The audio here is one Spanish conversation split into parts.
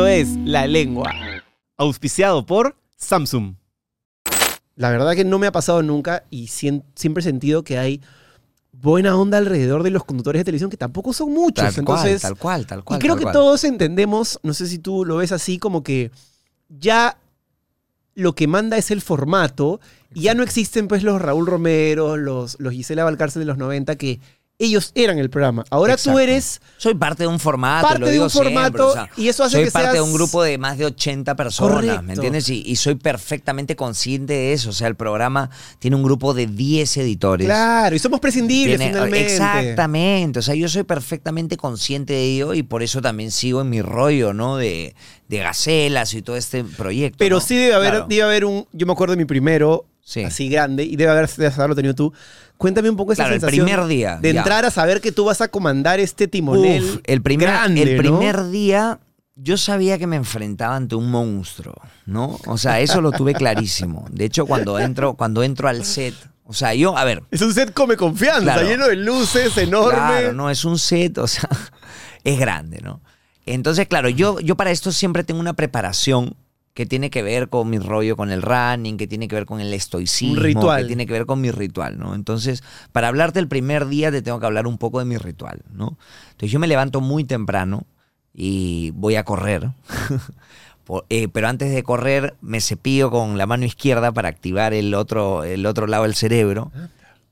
Esto es La Lengua, auspiciado por Samsung. La verdad que no me ha pasado nunca y siempre he sentido que hay buena onda alrededor de los conductores de televisión que tampoco son muchos. Tal cual, tal cual, tal y cual. creo tal que cual. todos entendemos, no sé si tú lo ves así, como que ya lo que manda es el formato y ya no existen pues los Raúl Romero, los, los Gisela Valcárcel de los 90 que ellos eran el programa. Ahora tú eres Soy parte de un formato, parte lo de digo un siempre, formato o sea, y eso hace soy que parte de un grupo de más de 80 personas, Correcto. ¿me entiendes? Y, y soy perfectamente consciente de eso. O sea, el programa tiene un grupo de 10 editores. Claro, y somos prescindibles Tiene- finalmente. Exactamente, o sea, yo soy perfectamente consciente de ello y por eso también sigo en mi rollo, ¿no? De, de gacelas y todo este proyecto. Pero ¿no? sí debe haber, Claro. debe haber un. Yo me acuerdo de mi primero, Sí. así grande, y debe haberlo tenido tú. Cuéntame un poco esa Claro, el sensación primer día, de ya. entrar a saber que tú vas a comandar este timonel. Uf, el primer, grande, el ¿no? primer día yo sabía que me enfrentaba ante un monstruo, ¿no? O sea, eso lo tuve clarísimo. De hecho, cuando entro, cuando entro al set, o sea, yo, a ver, Es un set come confianza, Claro. lleno de luces, enorme. Claro, no, es un set, o sea, es grande, ¿no? Entonces, claro, yo, yo para esto siempre tengo una preparación que tiene que ver con mi rollo con el running, que tiene que ver con el estoicismo, Un ritual. que tiene que ver con mi ritual, ¿no? Entonces, para hablarte el primer día te tengo que hablar un poco de mi ritual, ¿no? Entonces, yo me levanto muy temprano y voy a correr. Eh, pero antes de correr me cepillo con la mano izquierda para activar el otro, el otro lado del cerebro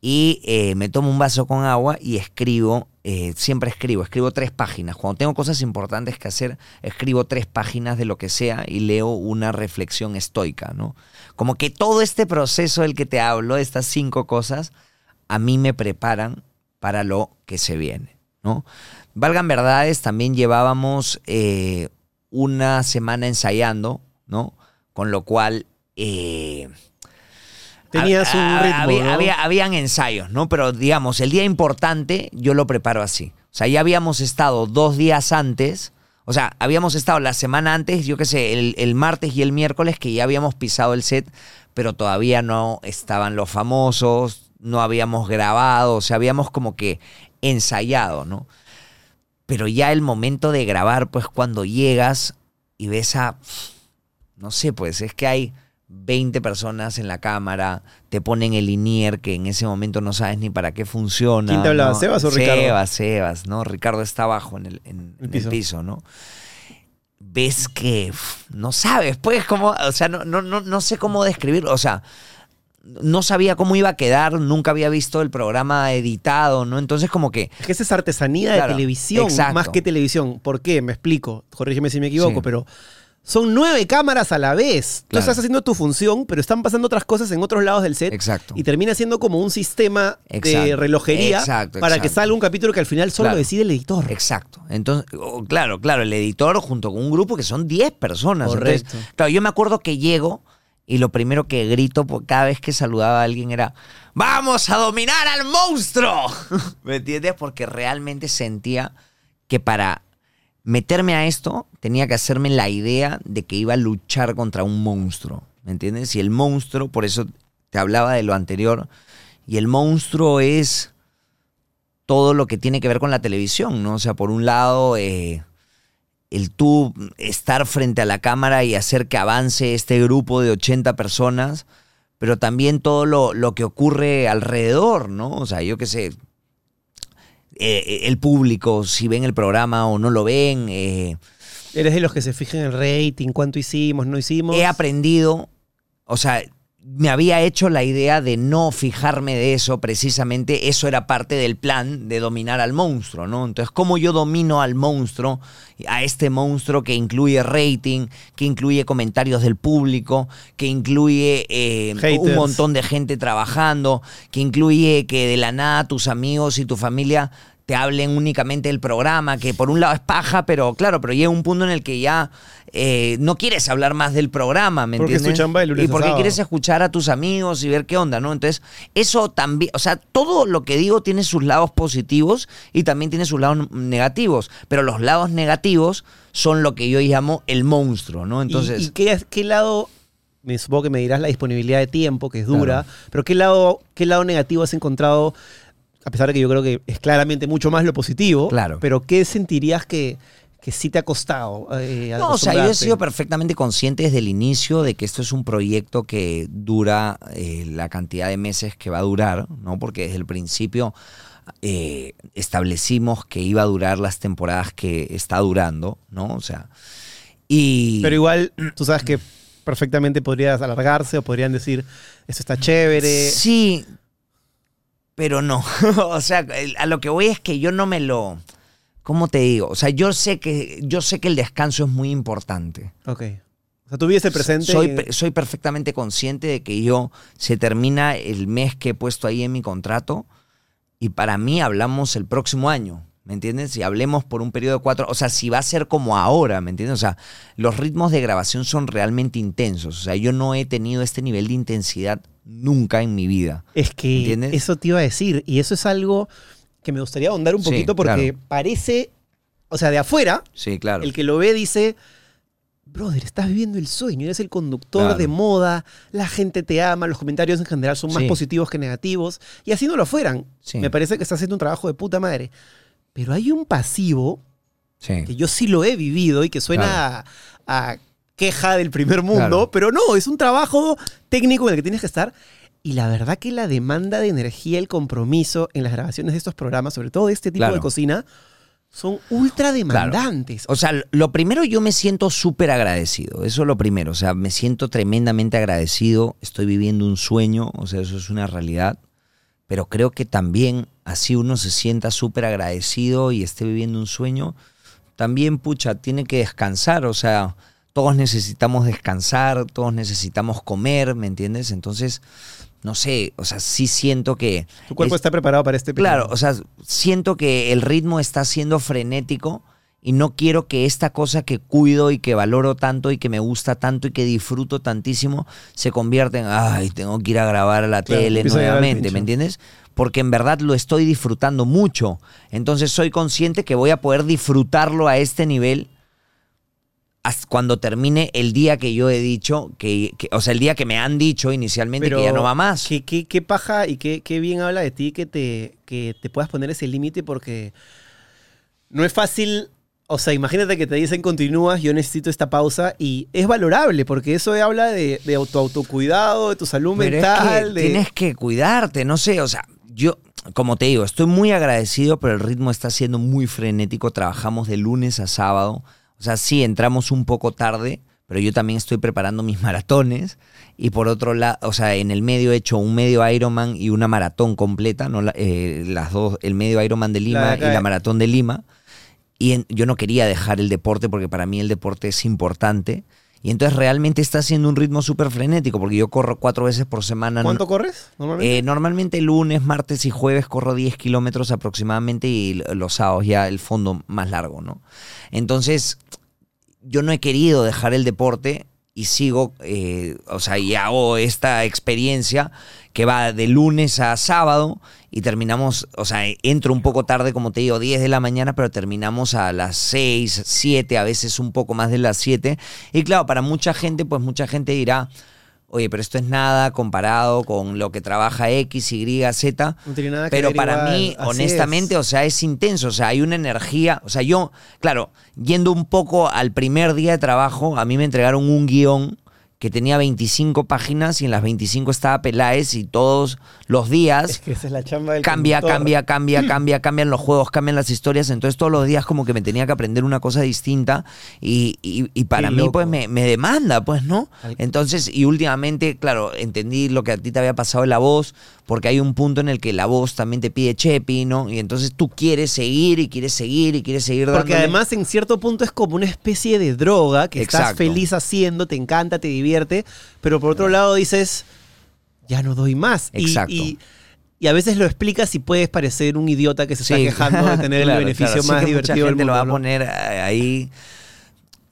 y eh, me tomo un vaso con agua y escribo, eh, siempre escribo, escribo tres páginas. Cuando tengo cosas importantes que hacer, escribo tres páginas de lo que sea y leo una reflexión estoica, ¿no? Como que todo este proceso del que te hablo, estas cinco cosas, a mí me preparan para lo que se viene, ¿no? Valgan verdades, también llevábamos eh, una semana ensayando, ¿no? Con lo cual... eh, Tenías un Ah, ritmo, había- ¿no? había- habían ensayos, ¿no? Pero digamos, el día importante yo lo preparo así. O sea, ya habíamos estado dos días antes. O sea, habíamos estado la semana antes, yo qué sé, el, el martes y el miércoles que ya habíamos pisado el set, pero todavía no estaban los famosos, no habíamos grabado, o sea, habíamos como que ensayado, ¿no? Pero ya el momento de grabar, pues cuando llegas y ves a, no sé, pues es que hay 20 personas en la cámara, te ponen el INIER que en ese momento no sabes ni para qué funciona. ¿Quién te hablaba, ¿no? Sebas o Ricardo? Sebas, Sebas, ¿no? Ricardo está abajo en el, en- El en piso. el piso, ¿no? Ves que no sabes, pues, cómo, o sea, no, no, no, no sé cómo describirlo, o sea, no sabía cómo iba a quedar, nunca había visto el programa editado, ¿no? Entonces como que Es que esa es artesanía de televisión, exacto. más que televisión. ¿Por qué? Me explico. Corrígeme si me equivoco, Sí. pero son nueve cámaras a la vez. Tú Claro. estás haciendo tu función, pero están pasando otras cosas en otros lados del set. Exacto. Y termina siendo como un sistema de relojería Exacto, para que salga un capítulo que al final solo Claro. decide el editor. Exacto. Entonces, oh, claro, claro, el editor junto con un grupo que son 10 personas. Correcto. Entonces, claro, yo me acuerdo que llego y lo primero que grito por cada vez que saludaba a alguien era ¡Vamos a dominar al monstruo! ¿Me entiendes? Porque realmente sentía que para meterme a esto tenía que hacerme la idea de que iba a luchar contra un monstruo. ¿Me entiendes? Y el monstruo, por eso te hablaba de lo anterior, y el monstruo es todo lo que tiene que ver con la televisión, ¿no? O sea, por un lado, eh, el tú estar frente a la cámara y hacer que avance este grupo de 80 personas, pero también todo lo, lo que ocurre alrededor, ¿no? O sea, yo qué sé, eh, el público, si ven el programa o no lo ven, eh, Eres de los que se fijan en el rating, cuánto hicimos, no hicimos. he aprendido, o sea, me había hecho la idea de no fijarme de eso, precisamente eso era parte del plan de dominar al monstruo, ¿no? Entonces, ¿cómo yo domino al monstruo, a este monstruo que incluye rating, que incluye comentarios del público, que incluye eh, un montón de gente trabajando, que incluye que de la nada tus amigos y tu familia te hablen únicamente del programa, que por un lado es paja, pero claro, pero llega un punto en el que ya eh, no quieres hablar más del programa, ¿me Porque es tu entiendes? chamba de lunes y porque sábado. quieres escuchar a tus amigos y ver qué onda, ¿no? Entonces, eso también, o sea, todo lo que digo tiene sus lados positivos y también tiene sus lados negativos, pero los lados negativos son lo que yo llamo el monstruo, ¿no? ¿Y- Entonces, ¿Y, qué, qué lado, me supongo que me dirás la disponibilidad de tiempo, que es dura, pero qué lado, qué lado negativo has encontrado, a pesar de que yo creo que es claramente mucho más lo positivo, Claro. pero qué sentirías que, que sí te ha costado. eh, No, o sea, yo he sido perfectamente consciente desde el inicio de que esto es un proyecto que dura eh, la cantidad de meses que va a durar, ¿no? Porque desde el principio eh, establecimos que iba a durar las temporadas que está durando, ¿no? O sea, y... Pero igual, tú sabes que perfectamente podrías alargarse o podrían decir, esto está chévere. Sí, pero no. o sea, a lo que voy es que yo no me lo... ¿Cómo te digo? O sea, yo sé que, yo sé que el descanso es muy importante. Ok. O sea, tú vives el presente. Soy, y- pe- soy perfectamente consciente de que yo se termina el mes que he puesto ahí en mi contrato y para mí hablamos el próximo año. ¿Me entiendes? Si hablemos por un periodo de cuatro, o sea, si va a ser como ahora, ¿me entiendes? O sea, los ritmos de grabación son realmente intensos. O sea, yo no he tenido este nivel de intensidad nunca en mi vida. Es que ¿Entiendes? eso te iba a decir. Y eso es algo que me gustaría ahondar un Sí, poquito porque claro. parece, o sea, de afuera, Sí, claro. el que lo ve dice, brother, estás viviendo el sueño, eres el conductor Claro. de moda, la gente te ama, los comentarios en general son más Sí. positivos que negativos. Y así no lo fueran. Sí. Me parece que estás haciendo un trabajo de puta madre. Pero hay un pasivo Sí. que yo sí lo he vivido y que suena a, a queja del primer mundo, Claro. pero no, es un trabajo técnico en el que tienes que estar. Y la verdad que la demanda de energía, el compromiso en las grabaciones de estos programas, sobre todo de este tipo Claro. de cocina, son ultra demandantes. O sea, lo primero yo me siento súper agradecido, eso es lo primero, o sea, me siento tremendamente agradecido, estoy viviendo un sueño, o sea, eso es una realidad, pero creo que también así uno se sienta súper agradecido y esté viviendo un sueño, también, pucha, tiene que descansar, o sea, todos necesitamos descansar, todos necesitamos comer, ¿me entiendes? Entonces, no sé, o sea, sí siento que... tu cuerpo es- está preparado para este Claro, o sea, siento que el ritmo está siendo frenético y no quiero que esta cosa que cuido y que valoro tanto y que me gusta tanto y que disfruto tantísimo se convierta en, ay, tengo que ir a grabar a la Claro, tele nuevamente. ¿me entiendes? Porque en verdad lo estoy disfrutando mucho. Entonces soy consciente que voy a poder disfrutarlo a este nivel cuando termine el día que yo he dicho, que, que- o sea, el día que me han dicho inicialmente que ya no va más. Qué, qué- qué paja y qué, qué bien habla de ti que te, que te puedas poner ese límite porque no es fácil. O sea, imagínate que te dicen continúas, yo necesito esta pausa y es valorable porque eso habla de, de auto, autocuidado, de tu salud Pero es mental. que de- tienes que cuidarte, no sé, o sea, yo, como te digo, estoy muy agradecido, pero el ritmo está siendo muy frenético, trabajamos de lunes a sábado, o sea, sí, entramos un poco tarde, pero yo también estoy preparando mis maratones y por otro lado, o sea, en el medio he hecho un medio Ironman y una maratón completa, no eh, las dos, el medio Ironman de Lima y la maratón de Lima. Y en- yo no quería dejar el deporte porque para mí el deporte es importante. Y entonces realmente está haciendo un ritmo súper frenético porque yo corro cuatro veces por semana. ¿Cuánto corres normalmente? Eh, normalmente lunes, martes y jueves corro 10 kilómetros aproximadamente y los sábados ya el fondo más largo, ¿no? Entonces, yo no he querido dejar el deporte y sigo, eh, o sea, y hago esta experiencia que va de lunes a sábado y terminamos, o sea, entro un poco tarde, como te digo, 10 de la mañana, pero terminamos a las 6, 7, a veces un poco más de las 7. Y claro, para mucha gente, pues mucha gente dirá, oye, pero esto es nada comparado con lo que trabaja X, Y, Z. no tiene nada que Pero para igual, mí, así honestamente, es. o sea, es intenso, o sea, hay una energía, o sea, yo, claro, yendo un poco al primer día de trabajo, a mí me entregaron un guion que tenía 25 páginas y en las 25 estaba Peláez y todos los días Es que esa es la chamba del cambia, conductor. cambia, cambia, cambia, cambian los juegos, cambian las historias. Entonces todos los días como que me tenía que aprender una cosa distinta y, y- y para Qué mí loco. pues me, me demanda, pues, ¿no? Entonces, y últimamente, claro, entendí lo que a ti te había pasado en la voz, porque hay un punto en el que la voz también te pide chepi, ¿no? Y entonces tú quieres seguir y quieres seguir y quieres seguir Porque dándole. además en cierto punto es como una especie de droga que estás feliz haciendo, te encanta, te divierte, pero por otro lado dices, ya no doy más. Y- Exacto. Y, y a veces lo explicas y puedes parecer un idiota que se está Sí, quejando de tener claro, el beneficio claro. Sí más que divertido Mucha del gente mundo. lo va a ¿no? poner eh, ahí.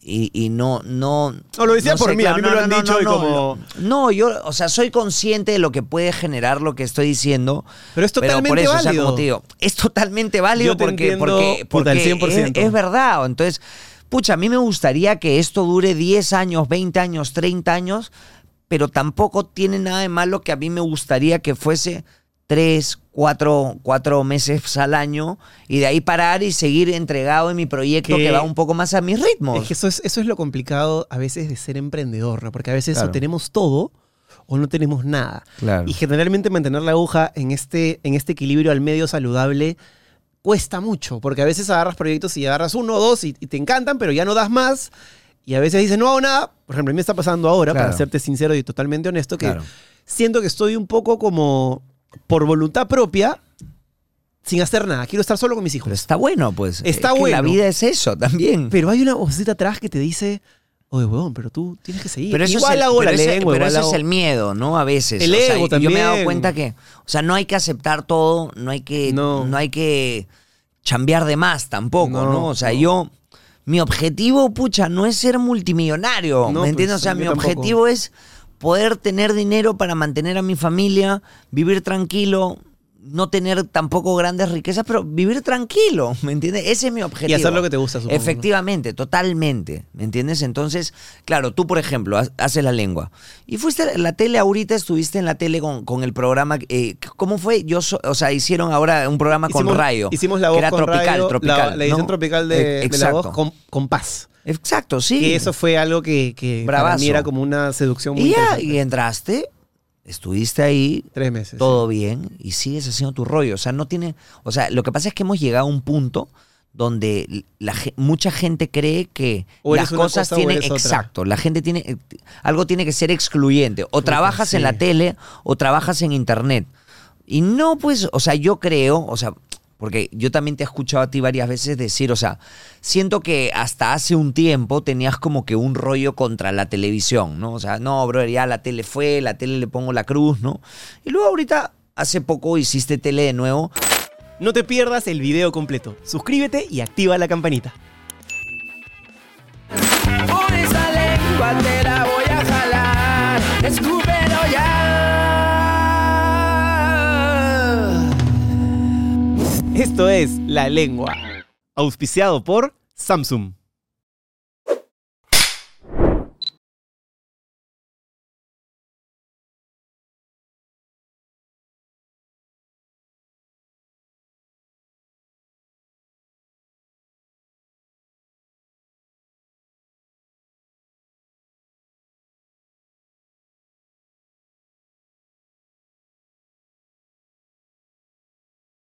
Y, y no, no. No, lo decía por mí, a mí me lo han dicho y no, como- No, yo, o sea, soy consciente de lo que puede generar lo que estoy diciendo. Pero es totalmente por eso, o sea, válido. como te digo, es totalmente válido Yo porque, porque, porque 100%. Es, es verdad. Entonces, pucha, a mí me gustaría que esto dure 10 años, 20 años, 30 años, pero tampoco tiene nada de malo que a mí me gustaría que fuese tres, cuatro, cuatro meses al año y de ahí parar y seguir entregado en mi proyecto que, Que- va un poco más a mis ritmos. Es que eso es, eso es lo complicado a veces de ser emprendedor, ¿no? Porque a veces Claro. o tenemos todo o no tenemos nada. Claro. Y generalmente mantener la aguja en este, en este equilibrio al medio saludable cuesta mucho, porque a veces agarras proyectos y agarras uno o dos y, y te encantan, pero ya no das más. Y a veces dices, no hago nada. Por ejemplo, a mí me está pasando ahora, Claro. para serte sincero y totalmente honesto, que Claro. siento que estoy un poco como por voluntad propia, sin hacer nada. Quiero estar solo con mis hijos. Pero está bueno, pues. Está Es que La bueno. vida es eso también. Pero hay una vocecita atrás que te dice, oye, huevón, pero tú tienes que seguir. Pero eso igual es el, hago pero la ese- lengua, pero igual eso hago- es el miedo, ¿no? A veces. El O sea, ego Yo me he dado también. cuenta que, o sea, no hay que aceptar todo, no hay que, No. no, hay que chambear de más tampoco, No, ¿no? O sea, no. yo, mi objetivo, pucha, no es ser multimillonario, No, ¿me entiendes? pues, o sea, mi tampoco. objetivo es poder tener dinero para mantener a mi familia, vivir tranquilo. No tener tampoco grandes riquezas, pero vivir tranquilo, ¿me entiendes? Ese es mi objetivo. Y hacer lo que te gusta, supongo. Efectivamente, totalmente. ¿Me entiendes? Entonces, claro, tú, por ejemplo, ha- haces la lengua. Y fuiste a la tele ahorita, estuviste en la tele con, con el programa. eh, ¿Cómo fue? Yo, so- o sea, hicieron ahora un programa con Rayo. Hicimos la que voz era con tropical, Rayo, tropical. La, la edición ¿no? tropical de, Eh, de la exacto. voz con, con paz. Exacto, sí. Que eso fue algo que, que para mí era como una seducción muy y ya, y entraste, estuviste ahí, Tres meses. todo bien y sigues haciendo tu rollo. O sea, no tiene. O sea, lo que pasa es que hemos llegado a un punto donde la, mucha gente cree que las cosas cosa tienen otra. exacto la gente tiene eh, algo tiene que ser excluyente o trabajas en la tele o trabajas en internet y no pues o sea yo creo o sea porque yo también te he escuchado a ti varias veces decir, o sea, siento que hasta hace un tiempo tenías como que un rollo contra la televisión, ¿no? O sea, no, bro, ya la tele fue, la tele le pongo la cruz, ¿no? Y luego ahorita, hace poco hiciste tele de nuevo. No te pierdas el video completo. Suscríbete y activa la campanita. Por esa lengua te la voy a jalar. Esto es La Lengua, auspiciado por Samsung.